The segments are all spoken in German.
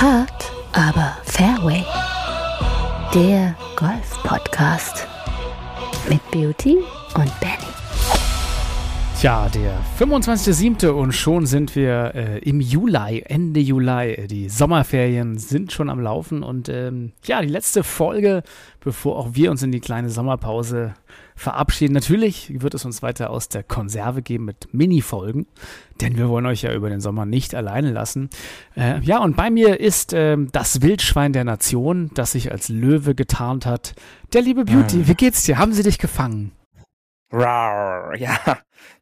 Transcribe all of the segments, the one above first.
Hard, aber Fairway. Der Golf-Podcast mit Beauty und Benny. Tja, der 25.07. und schon sind wir äh, im Juli, Ende Juli. Die Sommerferien sind schon am Laufen und ähm, ja, die letzte Folge, bevor auch wir uns in die kleine Sommerpause verabschieden. Natürlich wird es uns weiter aus der Konserve geben mit Mini-Folgen, denn wir wollen euch ja über den Sommer nicht alleine lassen. Äh, ja, und bei mir ist äh, das Wildschwein der Nation, das sich als Löwe getarnt hat. Der liebe Beauty, Hm. wie geht's dir? Haben sie dich gefangen? Rar, ja,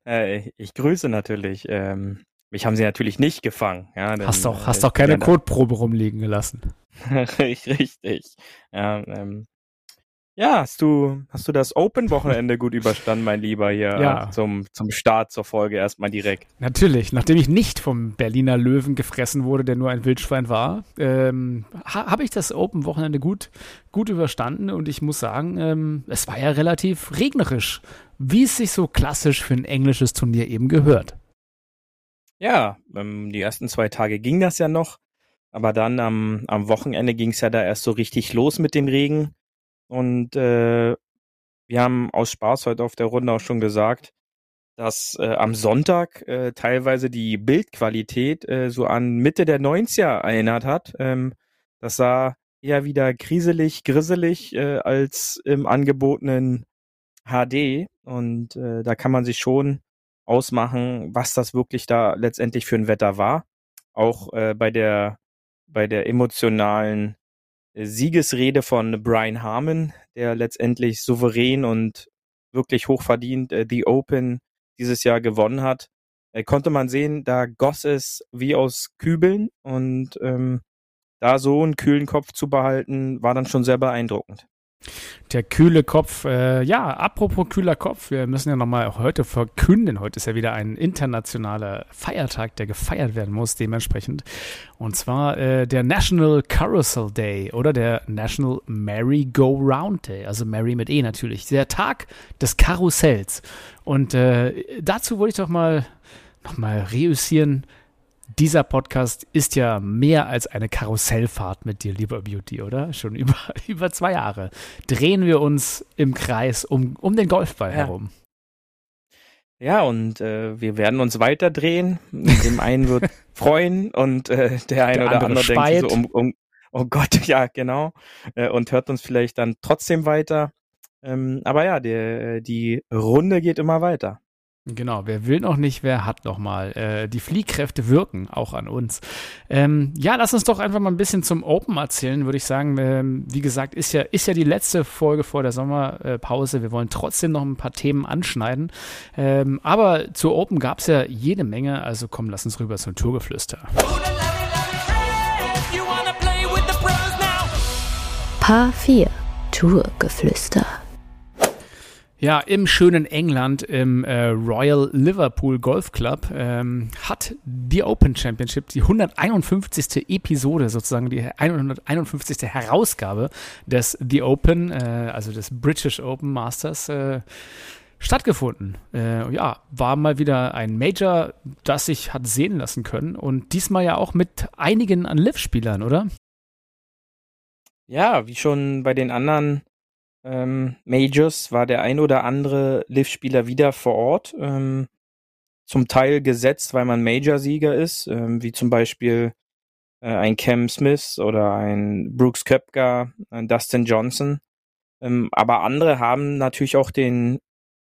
äh, ich grüße natürlich. Ähm, mich haben sie natürlich nicht gefangen. Ja, denn, Hast doch, äh, hast doch ich bin keine Kotprobe rumliegen gelassen. Richtig. Ja, ähm, ja, hast du, hast du das Open-Wochenende gut überstanden, mein Lieber, hier Ja. äh, zum, zum Start zur Folge erstmal direkt. Natürlich, nachdem ich nicht vom Berliner Löwen gefressen wurde, der nur ein Wildschwein war, ähm, ha habe ich das Open-Wochenende gut, gut überstanden und ich muss sagen, ähm, es war ja relativ regnerisch, wie es sich so klassisch für ein englisches Turnier eben gehört. Ja, ähm, die ersten zwei Tage ging das ja noch, aber dann am, am Wochenende ging es ja da erst so richtig los mit dem Regen. Und äh, wir haben aus Spaß heute auf der Runde auch schon gesagt, dass äh, am Sonntag äh, teilweise die Bildqualität äh, so an Mitte der 90er erinnert hat. Ähm, das sah eher wieder griselig, grisselig äh, als im angebotenen HD. Und äh, da kann man sich schon ausmachen, was das wirklich da letztendlich für ein Wetter war. Auch äh, bei der bei der emotionalen äh, Siegesrede von Brian Harmon, der letztendlich souverän und wirklich hochverdient äh, The Open dieses Jahr gewonnen hat, äh, konnte man sehen, da goss es wie aus Kübeln und ähm, da so einen kühlen Kopf zu behalten, war dann schon sehr beeindruckend. Der kühle Kopf, äh, ja, apropos kühler Kopf, wir müssen ja nochmal auch heute verkünden, heute ist ja wieder ein internationaler Feiertag, der gefeiert werden muss, dementsprechend. Und zwar äh, der National Carousel Day oder der National Merry-Go-Round Day, also Merry mit E natürlich, der Tag des Karussells. Und äh, dazu wollte ich doch mal nochmal reüssieren. Dieser Podcast ist ja mehr als eine Karussellfahrt mit dir, lieber Beauty, oder? Schon über, über zwei Jahre drehen wir uns im Kreis um, um den Golfball Ja. herum. Ja, und äh, wir werden uns weiterdrehen. Dem einen wird freuen und äh, der eine Der oder andere andere denkt so, um, um, oh Gott, ja, genau. Äh, und hört uns vielleicht dann trotzdem weiter. Ähm, aber ja, der, die Runde geht immer weiter. Genau, wer will noch nicht, wer hat noch mal. Äh, die Fliehkräfte wirken auch an uns. Ähm, ja, lass uns doch einfach mal ein bisschen zum Open erzählen, würde ich sagen. Ähm, wie gesagt, ist ja, ist ja die letzte Folge vor der Sommerpause. Wir wollen trotzdem noch ein paar Themen anschneiden. Ähm, aber zu Open gab es ja jede Menge. Also komm, lass uns rüber zum Tourgeflüster. Paar 4. Tourgeflüster. Ja, im schönen England, im äh, Royal Liverpool Golf Club, ähm, hat die Open Championship, die 151. Episode, sozusagen die 151. Herausgabe des The Open, äh, also des British Open Masters, äh, stattgefunden. Äh, ja, war mal wieder ein Major, das sich hat sehen lassen können und diesmal ja auch mit einigen an Liv-Spielern, oder? Ja, wie schon bei den anderen ähm, Majors war der ein oder andere Liv-Spieler wieder vor Ort. Ähm, zum Teil gesetzt, weil man Major-Sieger ist, ähm, wie zum Beispiel äh, ein Cam Smith oder ein Brooks Köpker, ein Dustin Johnson. Ähm, aber andere haben natürlich auch den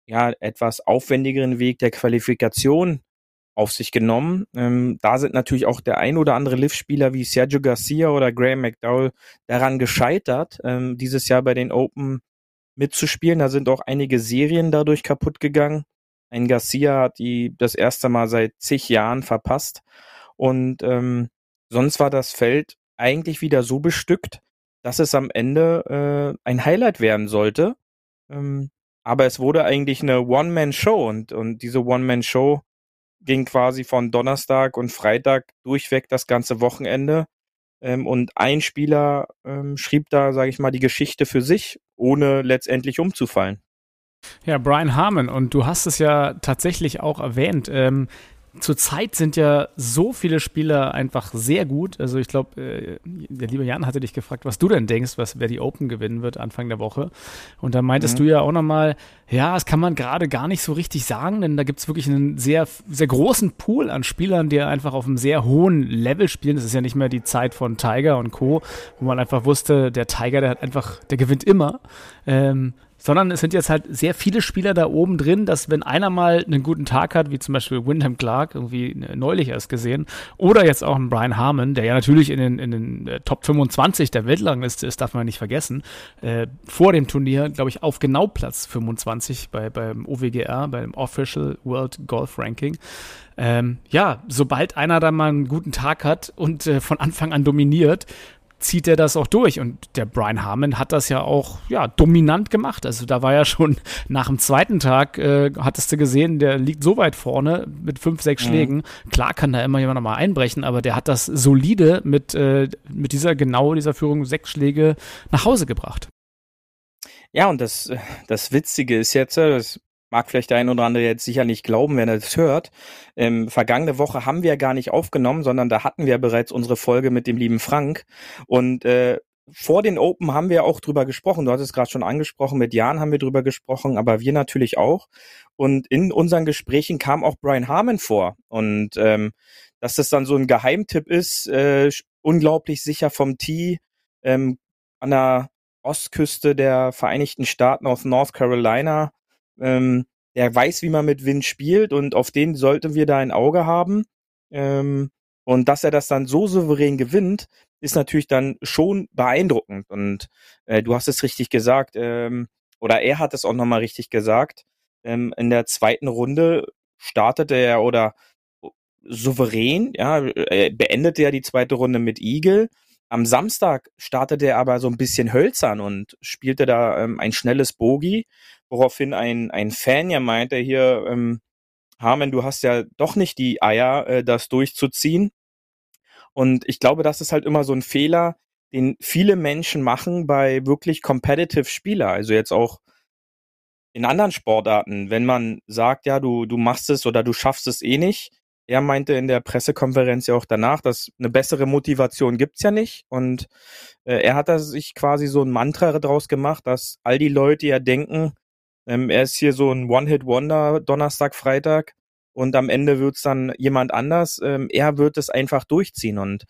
ja etwas aufwendigeren Weg der Qualifikation auf sich genommen. Ähm, da sind natürlich auch der ein oder andere Liv-Spieler wie Sergio Garcia oder Graham McDowell daran gescheitert, ähm, dieses Jahr bei den Open mitzuspielen. Da sind auch einige Serien dadurch kaputt gegangen. Ein Garcia hat die das erste Mal seit zig Jahren verpasst. Und ähm, sonst war das Feld eigentlich wieder so bestückt, dass es am Ende äh, ein Highlight werden sollte. Ähm, aber es wurde eigentlich eine One-Man-Show und, und diese One-Man-Show ging quasi von Donnerstag und Freitag durchweg das ganze Wochenende. Ähm, und ein Spieler ähm, schrieb da, sage ich mal, die Geschichte für sich, ohne letztendlich umzufallen. Ja, Brian Harmon, und du hast es ja tatsächlich auch erwähnt. Ähm, zurzeit sind ja so viele Spieler einfach sehr gut. Also ich glaube, äh, der liebe Jan hatte dich gefragt, was du denn denkst, was wer die Open gewinnen wird Anfang der Woche. Und da meintest Mhm. du ja auch nochmal, ja, das kann man gerade gar nicht so richtig sagen, denn da gibt es wirklich einen sehr, sehr großen Pool an Spielern, die einfach auf einem sehr hohen Level spielen. Das ist ja nicht mehr die Zeit von Tiger und Co., wo man einfach wusste, der Tiger, der hat einfach, der gewinnt immer. Ähm, sondern es sind jetzt halt sehr viele Spieler da oben drin, dass wenn einer mal einen guten Tag hat, wie zum Beispiel Wyndham Clark, irgendwie neulich erst gesehen, oder jetzt auch ein Brian Harmon, der ja natürlich in den, in den äh, Top 25 der Weltrangliste ist, darf man nicht vergessen, äh, vor dem Turnier, glaube ich, auf genau Platz 25 bei, beim OWGR, beim Official World Golf Ranking. Ähm, ja, sobald einer da mal einen guten Tag hat und äh, von Anfang an dominiert, zieht er das auch durch. Und der Brian Harmon hat das ja auch ja, dominant gemacht. Also da war ja schon nach dem zweiten Tag, äh, hattest du gesehen, der liegt so weit vorne mit fünf, sechs Mhm. Schlägen. Klar kann da immer jemand noch mal einbrechen, aber der hat das solide mit, äh, mit dieser genau dieser Führung sechs Schläge nach Hause gebracht. Ja, und das, das Witzige ist jetzt, äh, das mag vielleicht der ein oder andere jetzt sicher nicht glauben, wenn er das hört. Ähm, vergangene Woche haben wir gar nicht aufgenommen, sondern da hatten wir bereits unsere Folge mit dem lieben Frank. Und äh, vor den Open haben wir auch drüber gesprochen. Du hattest gerade schon angesprochen, mit Jan haben wir drüber gesprochen, aber wir natürlich auch. Und in unseren Gesprächen kam auch Brian Harmon vor. Und ähm, dass das dann so ein Geheimtipp ist, äh, unglaublich sicher vom Tee ähm, an der Ostküste der Vereinigten Staaten aus North Carolina. Ähm, der weiß, wie man mit Wind spielt und auf den sollten wir da ein Auge haben. Ähm, und dass er das dann so souverän gewinnt, ist natürlich dann schon beeindruckend. Und äh, du hast es richtig gesagt, ähm, oder er hat es auch nochmal richtig gesagt. Ähm, in der zweiten Runde startete er oder souverän, ja, er beendete ja die zweite Runde mit Eagle. Am Samstag startete er aber so ein bisschen hölzern und spielte da ähm, ein schnelles Bogey, woraufhin ein, ein Fan ja meinte hier, ähm, Harmon, du hast ja doch nicht die Eier, äh, das durchzuziehen. Und ich glaube, das ist halt immer so ein Fehler, den viele Menschen machen bei wirklich competitive Spieler. Also jetzt auch in anderen Sportarten, wenn man sagt, ja, du, du machst es oder du schaffst es eh nicht. Er meinte in der Pressekonferenz ja auch danach, dass eine bessere Motivation gibt's ja nicht. Und äh, er hat da sich quasi so ein Mantra draus gemacht, dass all die Leute ja denken, ähm, er ist hier so ein One-Hit-Wonder Donnerstag, Freitag und am Ende wird's dann jemand anders. Ähm, er wird es einfach durchziehen und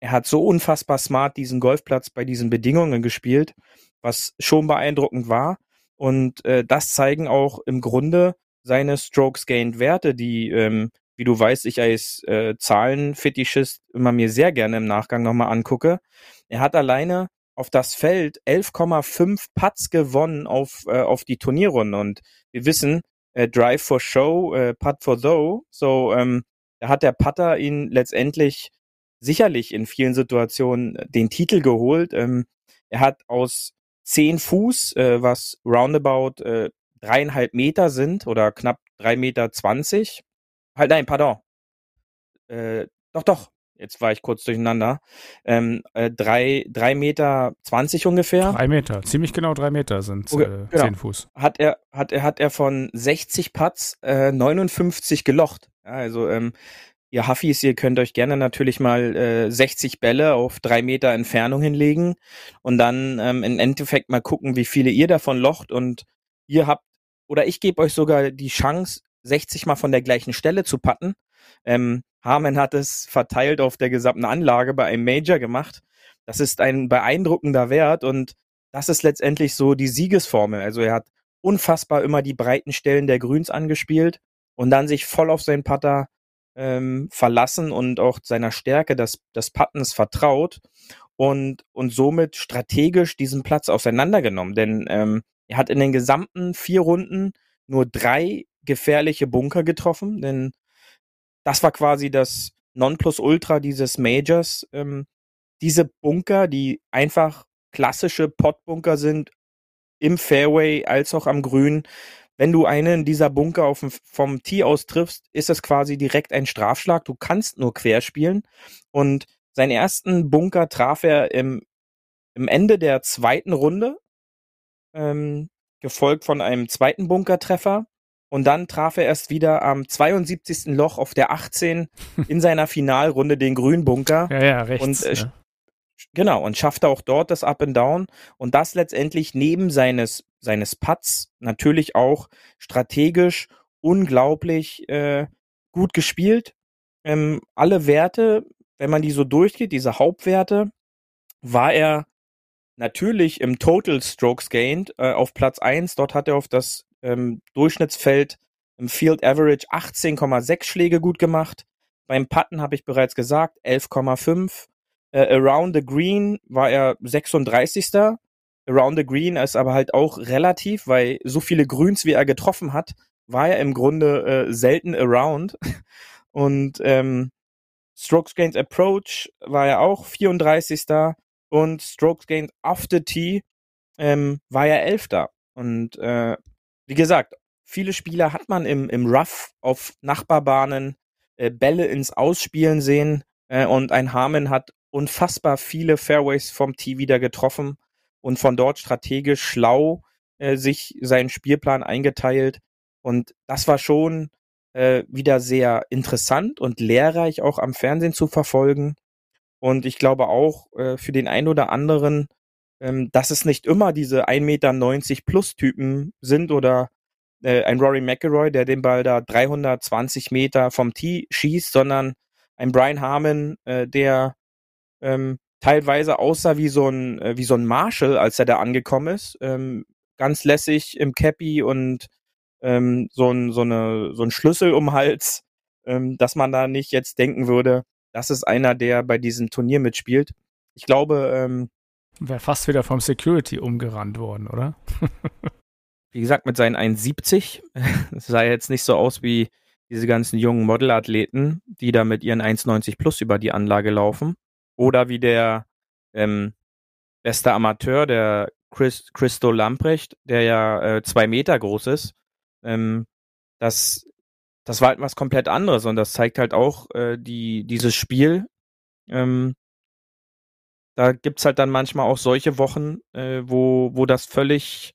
er hat so unfassbar smart diesen Golfplatz bei diesen Bedingungen gespielt, was schon beeindruckend war. Und äh, das zeigen auch im Grunde seine Strokes Gained Werte, die, ähm, wie du weißt, ich als äh, Zahlenfetischist immer mir sehr gerne im Nachgang nochmal angucke. Er hat alleine auf das Feld 11,5 Putts gewonnen auf, äh, auf die Turnierrunde. Und wir wissen, äh, Drive for Show, äh, Putt for Though. So, ähm, da hat der Putter ihn letztendlich sicherlich in vielen Situationen den Titel geholt. Ähm, er hat aus 10 Fuß, äh, was roundabout äh, dreieinhalb Meter sind oder knapp drei Meter zwanzig. Halt, nein, pardon. Äh, doch, doch. Jetzt war ich kurz durcheinander. Ähm, äh, drei, drei Meter zwanzig ungefähr. Drei Meter, ziemlich genau drei Meter sind Okay, äh, genau. zehn Fuß. hat er hat er hat er von 60 Putts äh, 59 gelocht. Ja, also ähm, ihr Huffis, ihr könnt euch gerne natürlich mal äh, 60 Bälle auf drei Meter Entfernung hinlegen und dann ähm, im Endeffekt mal gucken, wie viele ihr davon locht und ihr habt oder ich gebe euch sogar die Chance, 60 mal von der gleichen Stelle zu patten. Ähm, Harman hat es verteilt auf der gesamten Anlage bei einem Major gemacht. Das ist ein beeindruckender Wert und das ist letztendlich so die Siegesformel. Also er hat unfassbar immer die breiten Stellen der Grüns angespielt und dann sich voll auf seinen Putter ähm, verlassen und auch seiner Stärke des, des Puttens vertraut und, und somit strategisch diesen Platz auseinandergenommen. Denn ähm, er hat in den gesamten vier Runden nur drei gefährliche Bunker getroffen, denn das war quasi das Nonplusultra dieses Majors. Ähm, diese Bunker, die einfach klassische Potbunker sind, im Fairway als auch am Grün. Wenn du einen dieser Bunker auf dem, vom Tee aus triffst, ist es quasi direkt ein Strafschlag. Du kannst nur quer spielen. Und seinen ersten Bunker traf er im, im Ende der zweiten Runde, ähm, gefolgt von einem zweiten Bunkertreffer. Und dann traf er erst wieder am 72. Loch auf der 18 in seiner Finalrunde den Grünbunker. Ja, ja, rechts. Und, äh, ne? Genau, und schaffte auch dort das Up and Down und das letztendlich neben seines, seines Putts natürlich auch strategisch unglaublich äh, gut gespielt. Ähm, alle Werte, wenn man die so durchgeht, diese Hauptwerte, war er natürlich im Total Strokes Gained äh, auf Platz 1. Dort hat er auf das ähm, Durchschnittsfeld im Field Average 18,6 Schläge gut gemacht. Beim Putten habe ich bereits gesagt, 11,5. Äh, around the Green war er 36. Around the Green ist aber halt auch relativ, weil so viele Grüns, wie er getroffen hat, war er im Grunde äh, selten around. Und ähm, Strokes Gained Approach war er auch 34. Und Strokes Gained After Tee ähm, war er 11. Und äh, wie gesagt, viele Spieler hat man im, im Rough auf Nachbarbahnen äh, Bälle ins Ausspielen sehen. Äh, und ein Harmon hat unfassbar viele Fairways vom Tee wieder getroffen und von dort strategisch schlau äh, sich seinen Spielplan eingeteilt. Und das war schon äh, wieder sehr interessant und lehrreich auch am Fernsehen zu verfolgen. Und ich glaube auch äh, für den einen oder anderen, ähm, dass es nicht immer diese 1,90 Meter plus Typen sind oder äh, ein Rory McIlroy, der den Ball da 320 Meter vom Tee schießt, sondern ein Brian Harmon, äh, der ähm, teilweise aussah wie so ein äh, wie so ein Marshall, als er da angekommen ist, ähm, ganz lässig im Cappy und ähm, so ein so eine so ein Schlüssel um Hals, ähm, dass man da nicht jetzt denken würde, das ist einer, der bei diesem Turnier mitspielt. Ich glaube, ähm, Wäre fast wieder vom Security umgerannt worden, oder? wie gesagt, mit seinen 1,70 es sah jetzt nicht so aus wie diese ganzen jungen Modelathleten, die da mit ihren 1,90 plus über die Anlage laufen. Oder wie der ähm, beste Amateur, der Chris, Christo Lamprecht, der ja äh, zwei Meter groß ist. Ähm, das, das war halt was komplett anderes und das zeigt halt auch äh, die, dieses Spiel. Ähm, da gibt's halt dann manchmal auch solche Wochen, äh, wo, wo das völlig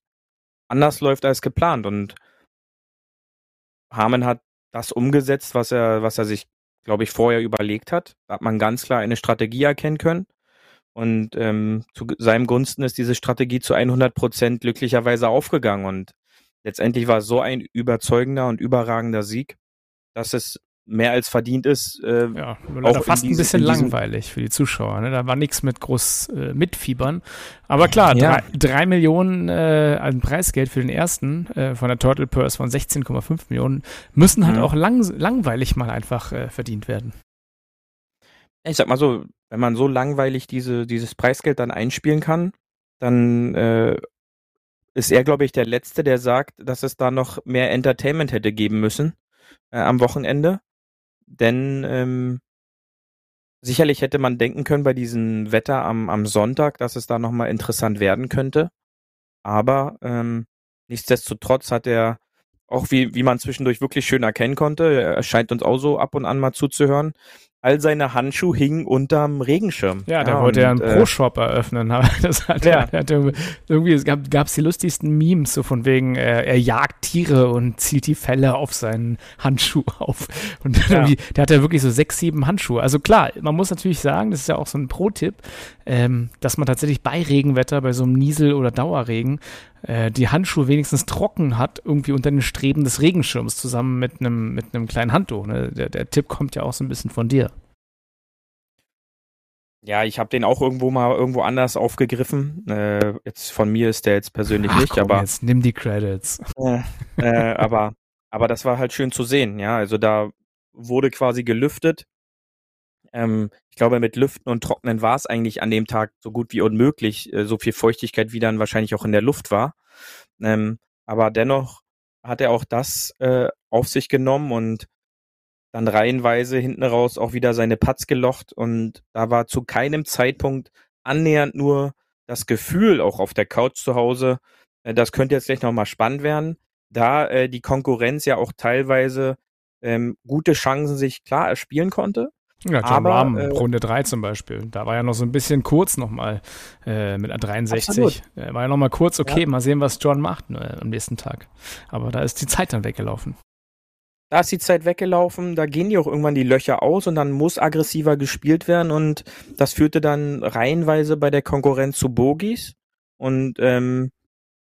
anders läuft als geplant. Und Harmon hat das umgesetzt, was er, was er sich, glaube ich, vorher überlegt hat. Da hat man ganz klar eine Strategie erkennen können. Und ähm, zu seinem Gunsten ist diese Strategie zu 100 Prozent glücklicherweise aufgegangen. Und letztendlich war es so ein überzeugender und überragender Sieg, dass es mehr als verdient ist. Äh, Ja, Auch fast ein diesem- bisschen langweilig für die Zuschauer. Ne? Da war nichts mit groß äh, mitfiebern. Aber klar, Ja. drei, drei Millionen äh, an Preisgeld für den ersten äh, von der Total Purse von 16,5 Millionen müssen halt Mhm. auch lang, langweilig mal einfach äh, verdient werden. ich sag mal so, wenn man so langweilig diese, dieses Preisgeld dann einspielen kann, dann äh, ist er, glaube ich, der Letzte, der sagt, dass es da noch mehr Entertainment hätte geben müssen äh, am Wochenende. Denn ähm, sicherlich hätte man denken können bei diesem Wetter am, am Sonntag, dass es da nochmal interessant werden könnte. Aber ähm, nichtsdestotrotz hat er, auch wie, wie man zwischendurch wirklich schön erkennen konnte, er scheint uns auch so ab und an mal zuzuhören, all seine Handschuhe hingen unterm Regenschirm. Ja, da wollte er einen äh, Pro-Shop eröffnen. Aber das hat, Ja. hat irgendwie, es gab es die lustigsten Memes, so von wegen, äh, er jagt Tiere und zieht die Felle auf seinen Handschuh auf. Und Ja. irgendwie, der hat ja wirklich so sechs, sieben Handschuhe. Also klar, man muss natürlich sagen, das ist ja auch so ein Pro-Tipp, ähm, dass man tatsächlich bei Regenwetter, bei so einem Niesel- oder Dauerregen, äh, die Handschuhe wenigstens trocken hat, irgendwie unter den Streben des Regenschirms zusammen mit einem mit einem kleinen Handtuch. Ne? Der, der Tipp kommt ja auch so ein bisschen von dir. Ja, ich habe den auch irgendwo mal irgendwo anders aufgegriffen. Äh, jetzt von mir ist der jetzt persönlich Ach, nicht, komm, aber jetzt nimm die Credits. äh, äh, aber aber das war halt schön zu sehen. Ja, also da wurde quasi gelüftet. Ähm, ich glaube, mit Lüften und Trocknen war es eigentlich an dem Tag so gut wie unmöglich, äh, so viel Feuchtigkeit wie dann wahrscheinlich auch in der Luft war. Ähm, aber dennoch hat er auch das äh, auf sich genommen und dann reihenweise hinten raus auch wieder seine Putts gelocht und da war zu keinem Zeitpunkt annähernd nur das Gefühl auch auf der Couch zu Hause, äh, das könnte jetzt gleich nochmal spannend werden, da äh, die Konkurrenz ja auch teilweise ähm, gute Chancen sich klar erspielen konnte. Ja, John Aber, Rahm, äh, Runde 3 zum Beispiel. Da war ja noch so ein bisschen kurz nochmal äh, mit einer 63. Äh, war ja noch mal kurz, okay, mal sehen, was John macht äh, am nächsten Tag. Aber da ist die Zeit dann weggelaufen. Da ist die Zeit weggelaufen, da gehen die auch irgendwann die Löcher aus und dann muss aggressiver gespielt werden und das führte dann reihenweise bei der Konkurrenz zu Bogies und ähm,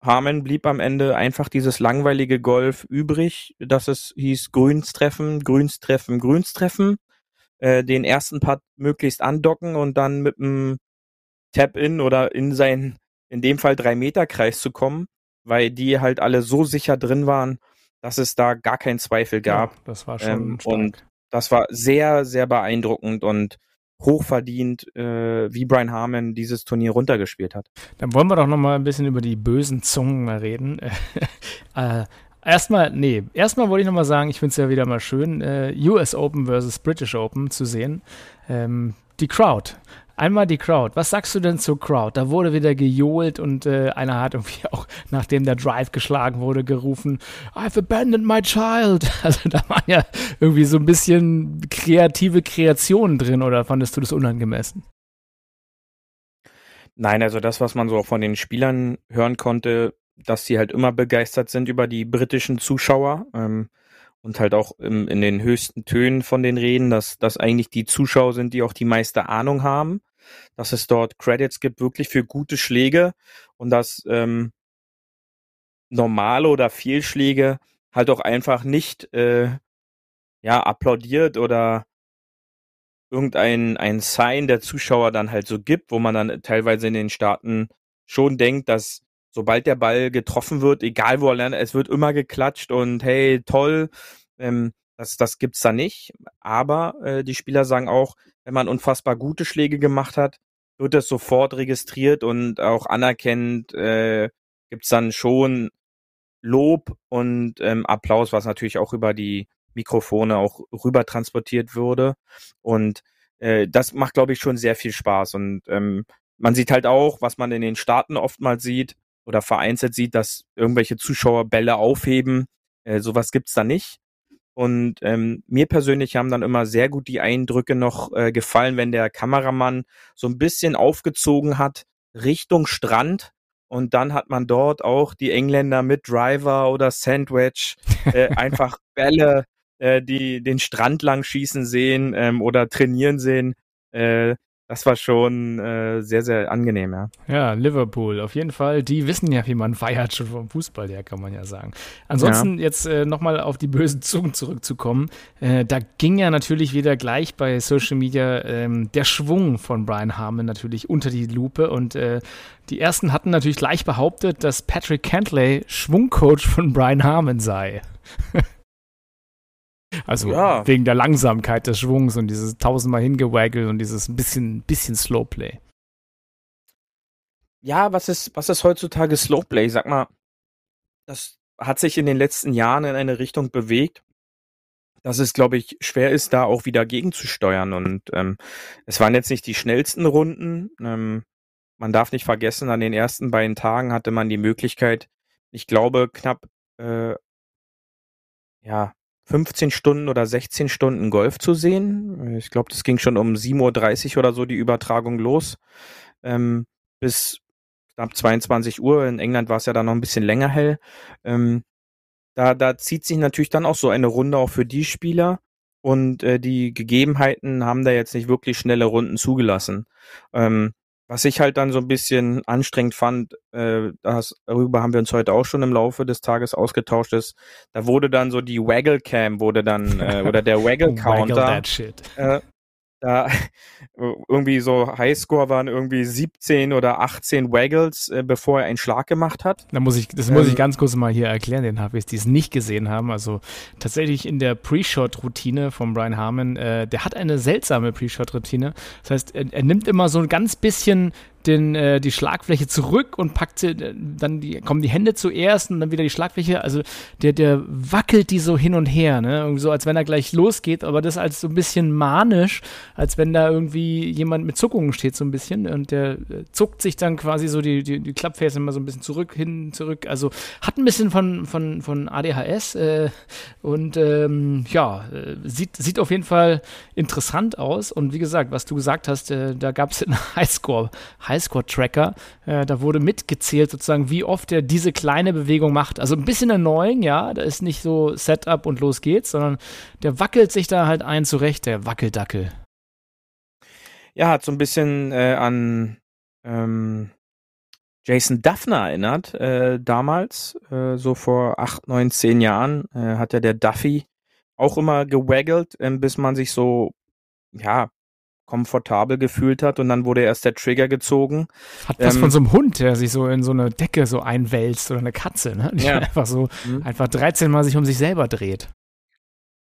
Harmon blieb am Ende einfach dieses langweilige Golf übrig, dass es hieß Grüns treffen, Grüns treffen, Grüns treffen, äh, den ersten Putt möglichst andocken und dann mit einem Tap-In oder in seinen, in dem Fall drei Meter Kreis zu kommen, weil die halt alle so sicher drin waren, dass es da gar keinen Zweifel gab. Ja, das war schon Ähm, stark. und das war sehr, sehr beeindruckend und hochverdient, äh, wie Brian Harmon dieses Turnier runtergespielt hat. Dann wollen wir doch noch mal ein bisschen über die bösen Zungen reden. äh, erstmal, nee, erstmal wollte ich noch mal sagen, ich finde es ja wieder mal schön, äh, US Open versus British Open zu sehen. Ähm, die Crowd. Einmal die Crowd. Was sagst du denn zur Crowd? Da wurde wieder gejohlt und äh, einer hat irgendwie auch, nachdem der Drive geschlagen wurde, gerufen, I've abandoned my child. Also da waren ja irgendwie so ein bisschen kreative Kreationen drin oder fandest du das unangemessen? Nein, also das, was man so von den Spielern hören konnte, dass sie halt immer begeistert sind über die britischen Zuschauer ähm, und halt auch im, in den höchsten Tönen von den Reden, dass das eigentlich die Zuschauer sind, die auch die meiste Ahnung haben, dass es dort Credits gibt wirklich für gute Schläge und dass ähm, normale oder Fehlschläge halt auch einfach nicht äh, ja applaudiert oder irgendein ein Sign der Zuschauer dann halt so gibt, wo man dann teilweise in den Staaten schon denkt, dass sobald der Ball getroffen wird, egal wo er lernt, es wird immer geklatscht und hey, toll, ähm, das, das gibt's da nicht. Aber äh, die Spieler sagen auch, wenn man unfassbar gute Schläge gemacht hat, wird das sofort registriert und auch anerkennt, äh, gibt's dann schon Lob und ähm, Applaus, was natürlich auch über die Mikrofone auch rüber transportiert würde. Und äh, das macht, glaube ich, schon sehr viel Spaß. Und ähm, man sieht halt auch, was man in den Staaten oftmals sieht oder vereinzelt sieht, dass irgendwelche Zuschauer Bälle aufheben. Äh, sowas gibt's da nicht. Und ähm, mir persönlich haben dann immer sehr gut die Eindrücke noch äh, gefallen, wenn der Kameramann so ein bisschen aufgezogen hat Richtung Strand und dann hat man dort auch die Engländer mit Driver oder Sandwich äh, einfach Bälle, äh, die den Strand lang schießen sehen ähm, oder trainieren sehen. Äh, das war schon äh, sehr, sehr angenehm, ja. Ja, Liverpool, auf jeden Fall. Die wissen ja, wie man feiert, schon vom Fußball her, kann man ja sagen. Ansonsten jetzt äh, nochmal auf die bösen Zungen zurückzukommen. Äh, da ging ja natürlich wieder gleich bei Social Media ähm, der Schwung von Brian Harmon natürlich unter die Lupe und äh, die ersten hatten natürlich gleich behauptet, dass Patrick Cantley Schwungcoach von Brian Harmon sei. Also Ja. wegen der Langsamkeit des Schwungs und dieses tausendmal hingewaggle und dieses ein bisschen, bisschen Slowplay. Ja, was ist, was ist heutzutage Slowplay? Sag mal, das hat sich in den letzten Jahren in eine Richtung bewegt, dass es, glaube ich, schwer ist, da auch wieder gegenzusteuern. Und ähm, es waren jetzt nicht die schnellsten Runden. Ähm, man darf nicht vergessen, an den ersten beiden Tagen hatte man die Möglichkeit, ich glaube, knapp äh, ja, 15 Stunden oder 16 Stunden Golf zu sehen. Ich glaube, das ging schon um 7.30 Uhr oder so die Übertragung los. Ähm, bis knapp 22 Uhr. In England war es ja dann noch ein bisschen länger hell. Ähm, da, da zieht sich natürlich dann auch so eine Runde auch für die Spieler. Und äh, die Gegebenheiten haben da jetzt nicht wirklich schnelle Runden zugelassen. Ähm, was ich halt dann so ein bisschen anstrengend fand, äh, das, darüber haben wir uns heute auch schon im Laufe des Tages ausgetauscht, ist, da wurde dann so die Waggle Cam wurde dann, äh, oder der Waggle Waggle Counter, äh, da irgendwie so Highscore waren irgendwie 17 oder 18 Waggles, äh, bevor er einen Schlag gemacht hat. Da muss ich, das muss ich Ähm, ganz kurz mal hier erklären, den HPs, die es nicht gesehen haben. Also tatsächlich in der Pre-Shot-Routine von Brian Harmon, äh, der hat eine seltsame Pre-Shot-Routine. Das heißt, er, er nimmt immer so ein ganz bisschen den, äh, die Schlagfläche zurück und packt sie, äh, dann die, kommen die Hände zuerst und dann wieder die Schlagfläche. Also der, der wackelt die so hin und her, ne? Irgendwie so, als wenn er gleich losgeht, aber das als so ein bisschen manisch, als wenn da irgendwie jemand mit Zuckungen steht, so ein bisschen. Und der äh, zuckt sich dann quasi so die, die, die Klappfäße immer so ein bisschen zurück, hin, zurück. Also hat ein bisschen von, von, von ADHS äh, und ähm, ja, äh, sieht, sieht auf jeden Fall interessant aus. Und wie gesagt, was du gesagt hast, äh, da gab es einen Highscore, Highscore-Tracker. Äh, da wurde mitgezählt, sozusagen, wie oft er diese kleine Bewegung macht. Also ein bisschen annoying, ja. Da ist nicht so Setup und los geht's, sondern der wackelt sich da halt ein zurecht, der Wackeldackel. Ja, hat so ein bisschen äh, an ähm, Jason Duffner erinnert. Äh, damals, äh, so vor acht, neun, zehn Jahren, äh, hat ja der Duffy auch immer gewaggelt, ähm, bis man sich so, ja, komfortabel gefühlt hat und dann wurde erst der Trigger gezogen. Hat was Ähm, von so einem Hund, der sich so in so eine Decke so einwälzt oder eine Katze, ne? Die Ja. einfach so, Mhm. einfach 13 Mal sich um sich selber dreht.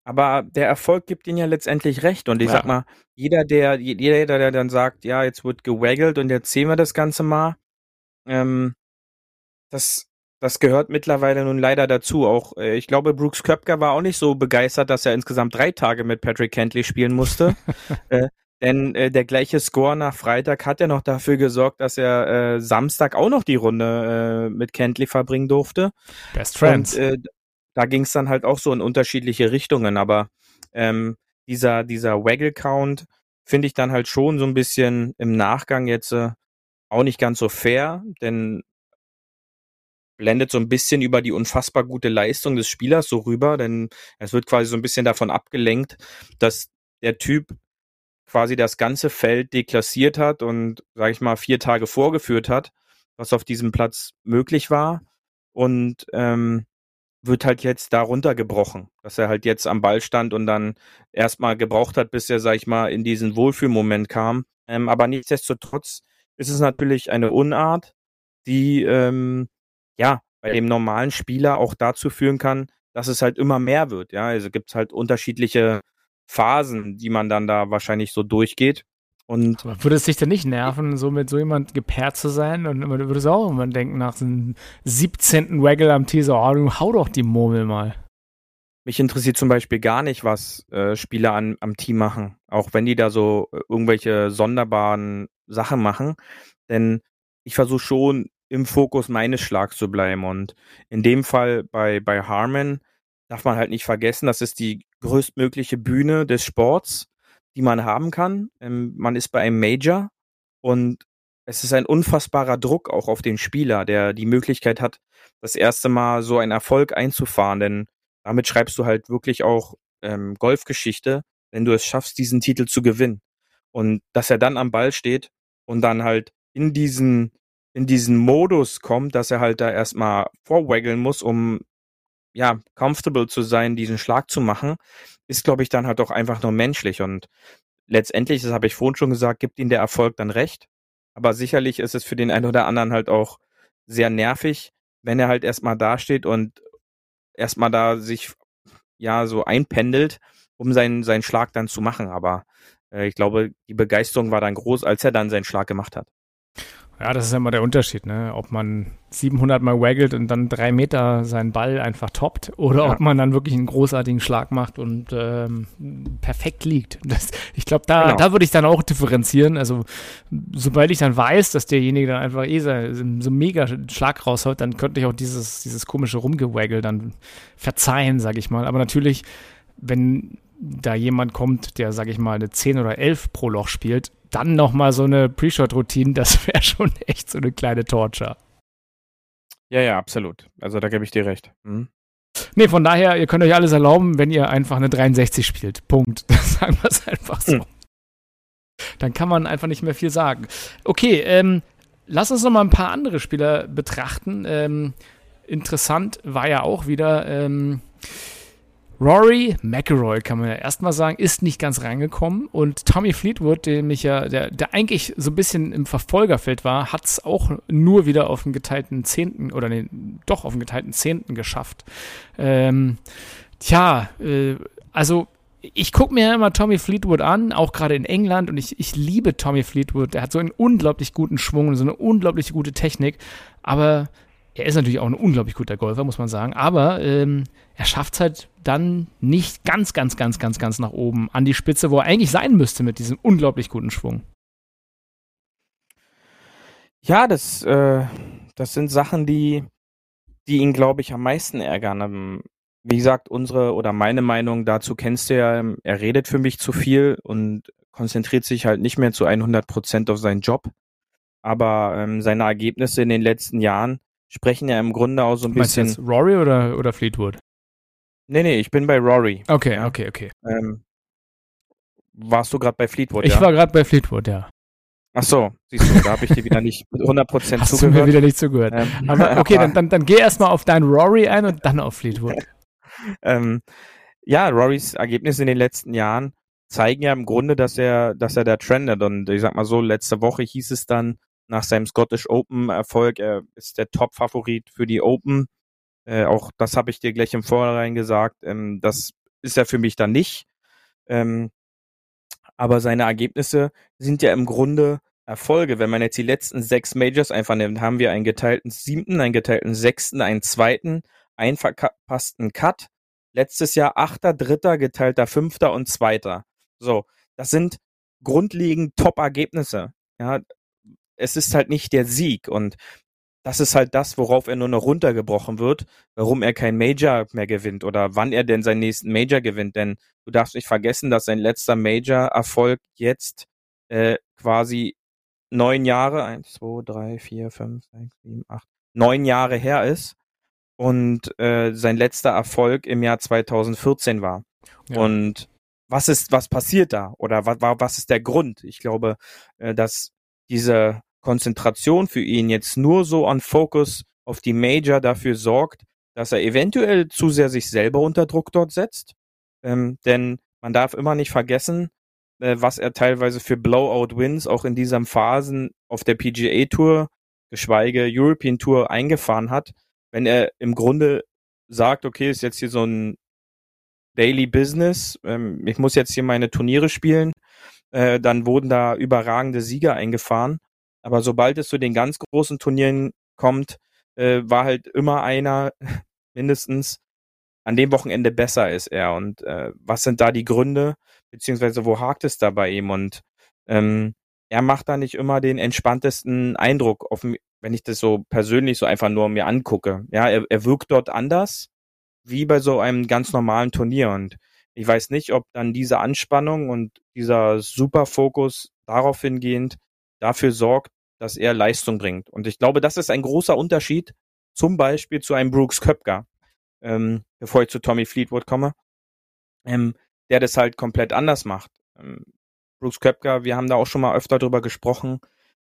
Aber der Erfolg gibt ihnen ja letztendlich recht. Und ich Ja. sag mal, jeder, der, jeder, der dann sagt, ja, jetzt wird gewaggelt und jetzt sehen wir das Ganze mal, ähm, das, das gehört mittlerweile nun leider dazu. Auch, äh, ich glaube, Brooks Köpker war auch nicht so begeistert, dass er insgesamt drei Tage mit Patrick Kentley spielen musste. äh, denn äh, der gleiche Score nach Freitag hat ja noch dafür gesorgt, dass er äh, Samstag auch noch die Runde äh, mit Kentley verbringen durfte. Best Friends. Und äh, da ging es dann halt auch so in unterschiedliche Richtungen. Aber ähm, dieser, dieser Waggle-Count finde ich dann halt schon so ein bisschen im Nachgang jetzt äh, auch nicht ganz so fair, denn blendet so ein bisschen über die unfassbar gute Leistung des Spielers so rüber, denn es wird quasi so ein bisschen davon abgelenkt, dass der Typ quasi das ganze Feld deklassiert hat und, sag ich mal, vier Tage vorgeführt hat, was auf diesem Platz möglich war. Und ähm, wird halt jetzt da runtergebrochen, dass er halt jetzt am Ball stand und dann erstmal gebraucht hat, bis er, sag ich mal, in diesen Wohlfühlmoment kam. Ähm, aber nichtsdestotrotz ist es natürlich eine Unart, die ähm, ja bei dem normalen Spieler auch dazu führen kann, dass es halt immer mehr wird. Ja, also gibt es halt unterschiedliche Phasen, die man dann da wahrscheinlich so durchgeht. Und Aber würde es dich denn nicht nerven, so mit so jemand gepaart zu sein? Und man würde es auch immer denken, nach so einem 17. Waggle am Tee, so, oh, hau doch die Murmel mal. Mich interessiert zum Beispiel gar nicht, was äh, Spieler an, am Team machen, auch wenn die da so äh, irgendwelche sonderbaren Sachen machen. Denn ich versuche schon im Fokus meines Schlags zu bleiben. Und in dem Fall bei, bei Harmon darf man halt nicht vergessen, das ist die größtmögliche Bühne des Sports, die man haben kann. Ähm, man ist bei einem Major und es ist ein unfassbarer Druck auch auf den Spieler, der die Möglichkeit hat, das erste Mal so einen Erfolg einzufahren. Denn damit schreibst du halt wirklich auch ähm, Golfgeschichte, wenn du es schaffst, diesen Titel zu gewinnen. Und dass er dann am Ball steht und dann halt in diesen, in diesen Modus kommt, dass er halt da erstmal vorwaggeln muss, um ja, comfortable zu sein, diesen Schlag zu machen, ist, glaube ich, dann halt auch einfach nur menschlich. Und letztendlich, das habe ich vorhin schon gesagt, gibt ihm der Erfolg dann recht. Aber sicherlich ist es für den einen oder anderen halt auch sehr nervig, wenn er halt erstmal dasteht und erstmal da sich ja so einpendelt, um seinen, seinen Schlag dann zu machen. Aber äh, ich glaube, die Begeisterung war dann groß, als er dann seinen Schlag gemacht hat. Ja, das ist ja immer der Unterschied, ne? Ob man 700 Mal waggelt und dann drei Meter seinen Ball einfach toppt oder Ja. ob man dann wirklich einen großartigen Schlag macht und ähm, perfekt liegt. Das, ich glaube, da, Genau. da würde ich dann auch differenzieren. Also, sobald ich dann weiß, dass derjenige dann einfach eh so, so mega Schlag raushaut, dann könnte ich auch dieses, dieses komische Rumgewaggle dann verzeihen, sag ich mal. Aber natürlich, wenn da jemand kommt, der, sag ich mal, eine 10 oder 11 pro Loch spielt, dann nochmal so eine Pre-Shot-Routine, das wäre schon echt so eine kleine Torture. Ja, ja, absolut. Also da gebe ich dir recht. Mhm. Nee, von daher, ihr könnt euch alles erlauben, wenn ihr einfach eine 63 spielt. Punkt. Sagen wir es einfach so. Hm. Dann kann man einfach nicht mehr viel sagen. Okay, ähm, lass uns noch mal ein paar andere Spieler betrachten. Ähm, interessant war ja auch wieder ähm, Rory McIlroy, kann man ja erstmal sagen, ist nicht ganz reingekommen. Und Tommy Fleetwood, dem ich ja, der, der eigentlich so ein bisschen im Verfolgerfeld war, hat es auch nur wieder auf den geteilten Zehnten oder nee, doch auf den geteilten Zehnten geschafft. Ähm, tja, äh, also ich gucke mir immer Tommy Fleetwood an, auch gerade in England, und ich, ich liebe Tommy Fleetwood. Der hat so einen unglaublich guten Schwung und so eine unglaublich gute Technik. Aber er ist natürlich auch ein unglaublich guter Golfer, muss man sagen. Aber ähm, er schafft es halt dann nicht ganz, ganz, ganz, ganz, ganz nach oben an die Spitze, wo er eigentlich sein müsste mit diesem unglaublich guten Schwung. Ja, das, äh, das sind Sachen, die, die ihn, glaube ich, am meisten ärgern. Ähm, wie gesagt, unsere oder meine Meinung dazu kennst du ja, ähm, er redet für mich zu viel und konzentriert sich halt nicht mehr zu 100 Prozent auf seinen Job. Aber ähm, seine Ergebnisse in den letzten Jahren sprechen ja im Grunde auch so ein Meinst du bisschen. jetzt Rory oder, oder Fleetwood? Nee, nee, ich bin bei Rory. Okay, okay, okay. Ähm, warst du gerade bei Fleetwood? Ich ja? war gerade bei Fleetwood, ja. Ach so, siehst du, da habe ich dir wieder nicht mit 100 Prozent Hast du mir zugehört. wieder nicht zugehört. Ähm, Aber okay, dann, dann, dann geh erstmal auf deinen Rory ein und dann auf Fleetwood. ähm, ja, Rorys Ergebnisse in den letzten Jahren zeigen ja im Grunde, dass er, dass er da trendet. Und ich sag mal so, letzte Woche hieß es dann nach seinem Scottish Open Erfolg, er ist der Top-Favorit für die Open. Äh, auch das habe ich dir gleich im Vorhinein gesagt. Ähm, das ist er für mich dann nicht. Ähm, aber seine Ergebnisse sind ja im Grunde Erfolge. Wenn man jetzt die letzten sechs Majors einfach nimmt, haben wir einen geteilten siebten, einen geteilten sechsten, einen zweiten, einen verpassten Cut. Letztes Jahr achter, dritter, geteilter fünfter und zweiter. So, das sind grundlegend Top-Ergebnisse. Ja, es ist halt nicht der Sieg und das ist halt das, worauf er nur noch runtergebrochen wird, warum er kein Major mehr gewinnt oder wann er denn seinen nächsten Major gewinnt. Denn du darfst nicht vergessen, dass sein letzter Major-Erfolg jetzt äh, quasi neun Jahre, eins, zwei, drei, vier, fünf, sechs, sieben, acht, neun Jahre her ist und äh, sein letzter Erfolg im Jahr 2014 war. Ja. Und was ist, was passiert da? Oder was, was ist der Grund? Ich glaube, äh, dass diese Konzentration für ihn jetzt nur so an Fokus auf die Major dafür sorgt, dass er eventuell zu sehr sich selber unter Druck dort setzt. Ähm, denn man darf immer nicht vergessen, äh, was er teilweise für Blowout-Wins auch in diesen Phasen auf der PGA Tour, geschweige European Tour eingefahren hat. Wenn er im Grunde sagt, okay, ist jetzt hier so ein Daily Business, ähm, ich muss jetzt hier meine Turniere spielen, äh, dann wurden da überragende Sieger eingefahren. Aber sobald es zu den ganz großen Turnieren kommt, äh, war halt immer einer mindestens an dem Wochenende besser ist er. Und äh, was sind da die Gründe, beziehungsweise wo hakt es da bei ihm? Und ähm, er macht da nicht immer den entspanntesten Eindruck, auf, wenn ich das so persönlich so einfach nur mir angucke. Ja, er, er wirkt dort anders, wie bei so einem ganz normalen Turnier. Und ich weiß nicht, ob dann diese Anspannung und dieser Superfokus darauf hingehend dafür sorgt, dass er Leistung bringt. Und ich glaube, das ist ein großer Unterschied, zum Beispiel zu einem Brooks Köpker, ähm, bevor ich zu Tommy Fleetwood komme, ähm, der das halt komplett anders macht. Ähm, Brooks Köpker, wir haben da auch schon mal öfter drüber gesprochen,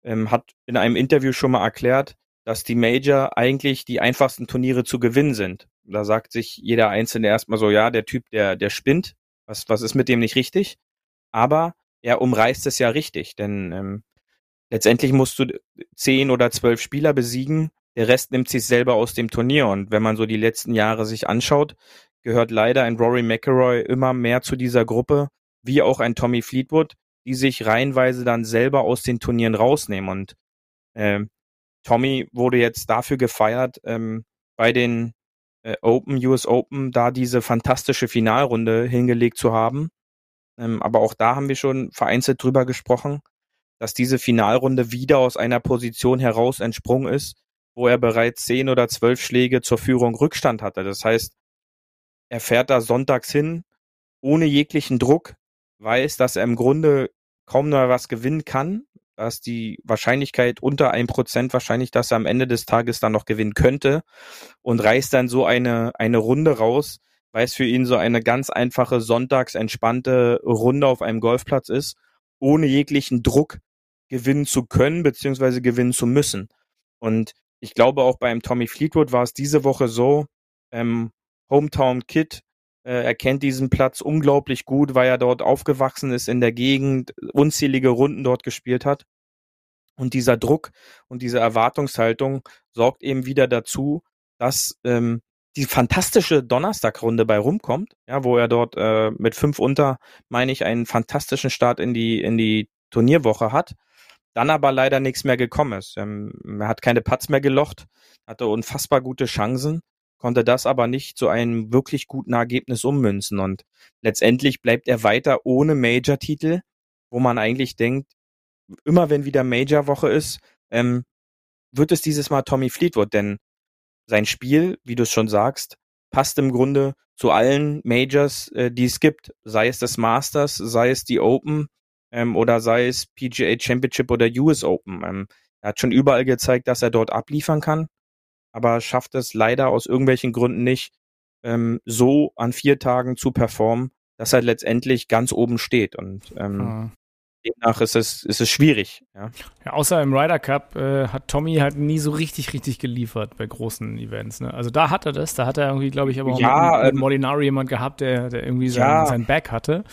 ähm, hat in einem Interview schon mal erklärt, dass die Major eigentlich die einfachsten Turniere zu gewinnen sind. Da sagt sich jeder Einzelne erstmal so, ja, der Typ, der, der spinnt, was, was ist mit dem nicht richtig? Aber er umreißt es ja richtig, denn ähm, letztendlich musst du zehn oder zwölf Spieler besiegen, der Rest nimmt sich selber aus dem Turnier. Und wenn man so die letzten Jahre sich anschaut, gehört leider ein Rory McIlroy immer mehr zu dieser Gruppe, wie auch ein Tommy Fleetwood, die sich reihenweise dann selber aus den Turnieren rausnehmen. Und ähm, Tommy wurde jetzt dafür gefeiert, ähm, bei den äh, Open, US Open, da diese fantastische Finalrunde hingelegt zu haben. Ähm, aber auch da haben wir schon vereinzelt drüber gesprochen, dass diese Finalrunde wieder aus einer Position heraus entsprungen ist, wo er bereits zehn oder zwölf Schläge zur Führung Rückstand hatte. Das heißt, er fährt da sonntags hin, ohne jeglichen Druck, weiß, dass er im Grunde kaum noch was gewinnen kann, dass die Wahrscheinlichkeit unter ein Prozent wahrscheinlich, dass er am Ende des Tages dann noch gewinnen könnte und reißt dann so eine, eine Runde raus, weil es für ihn so eine ganz einfache sonntags entspannte Runde auf einem Golfplatz ist, ohne jeglichen Druck gewinnen zu können, beziehungsweise gewinnen zu müssen. Und ich glaube auch beim Tommy Fleetwood war es diese Woche so, ähm, Hometown Kid, äh, er kennt diesen Platz unglaublich gut, weil er dort aufgewachsen ist in der Gegend, unzählige Runden dort gespielt hat. Und dieser Druck und diese Erwartungshaltung sorgt eben wieder dazu, dass ähm, die fantastische Donnerstagrunde bei rumkommt, ja, wo er dort äh, mit fünf unter, meine ich, einen fantastischen Start in die in die Turnierwoche hat. Dann aber leider nichts mehr gekommen ist. Ähm, er hat keine Putts mehr gelocht, hatte unfassbar gute Chancen, konnte das aber nicht zu einem wirklich guten Ergebnis ummünzen. Und letztendlich bleibt er weiter ohne Major-Titel, wo man eigentlich denkt, immer wenn wieder Major-Woche ist, ähm, wird es dieses Mal Tommy Fleetwood, denn sein Spiel, wie du es schon sagst, passt im Grunde zu allen Majors, äh, die es gibt, sei es das Masters, sei es die Open ähm, oder sei es PGA Championship oder US Open. Ähm, er hat schon überall gezeigt, dass er dort abliefern kann, aber schafft es leider aus irgendwelchen Gründen nicht, ähm, so an vier Tagen zu performen, dass er letztendlich ganz oben steht. Und ähm, Ah. Demnach ist es, ist es schwierig. Ja. Ja, außer im Ryder Cup äh, hat Tommy halt nie so richtig, richtig geliefert bei großen Events. Ne? Also da hat er das, da hat er irgendwie, glaube ich, aber auch Ja, mit, mit ähm, Molinari jemand gehabt, der, der irgendwie sein, Ja. sein Back hatte.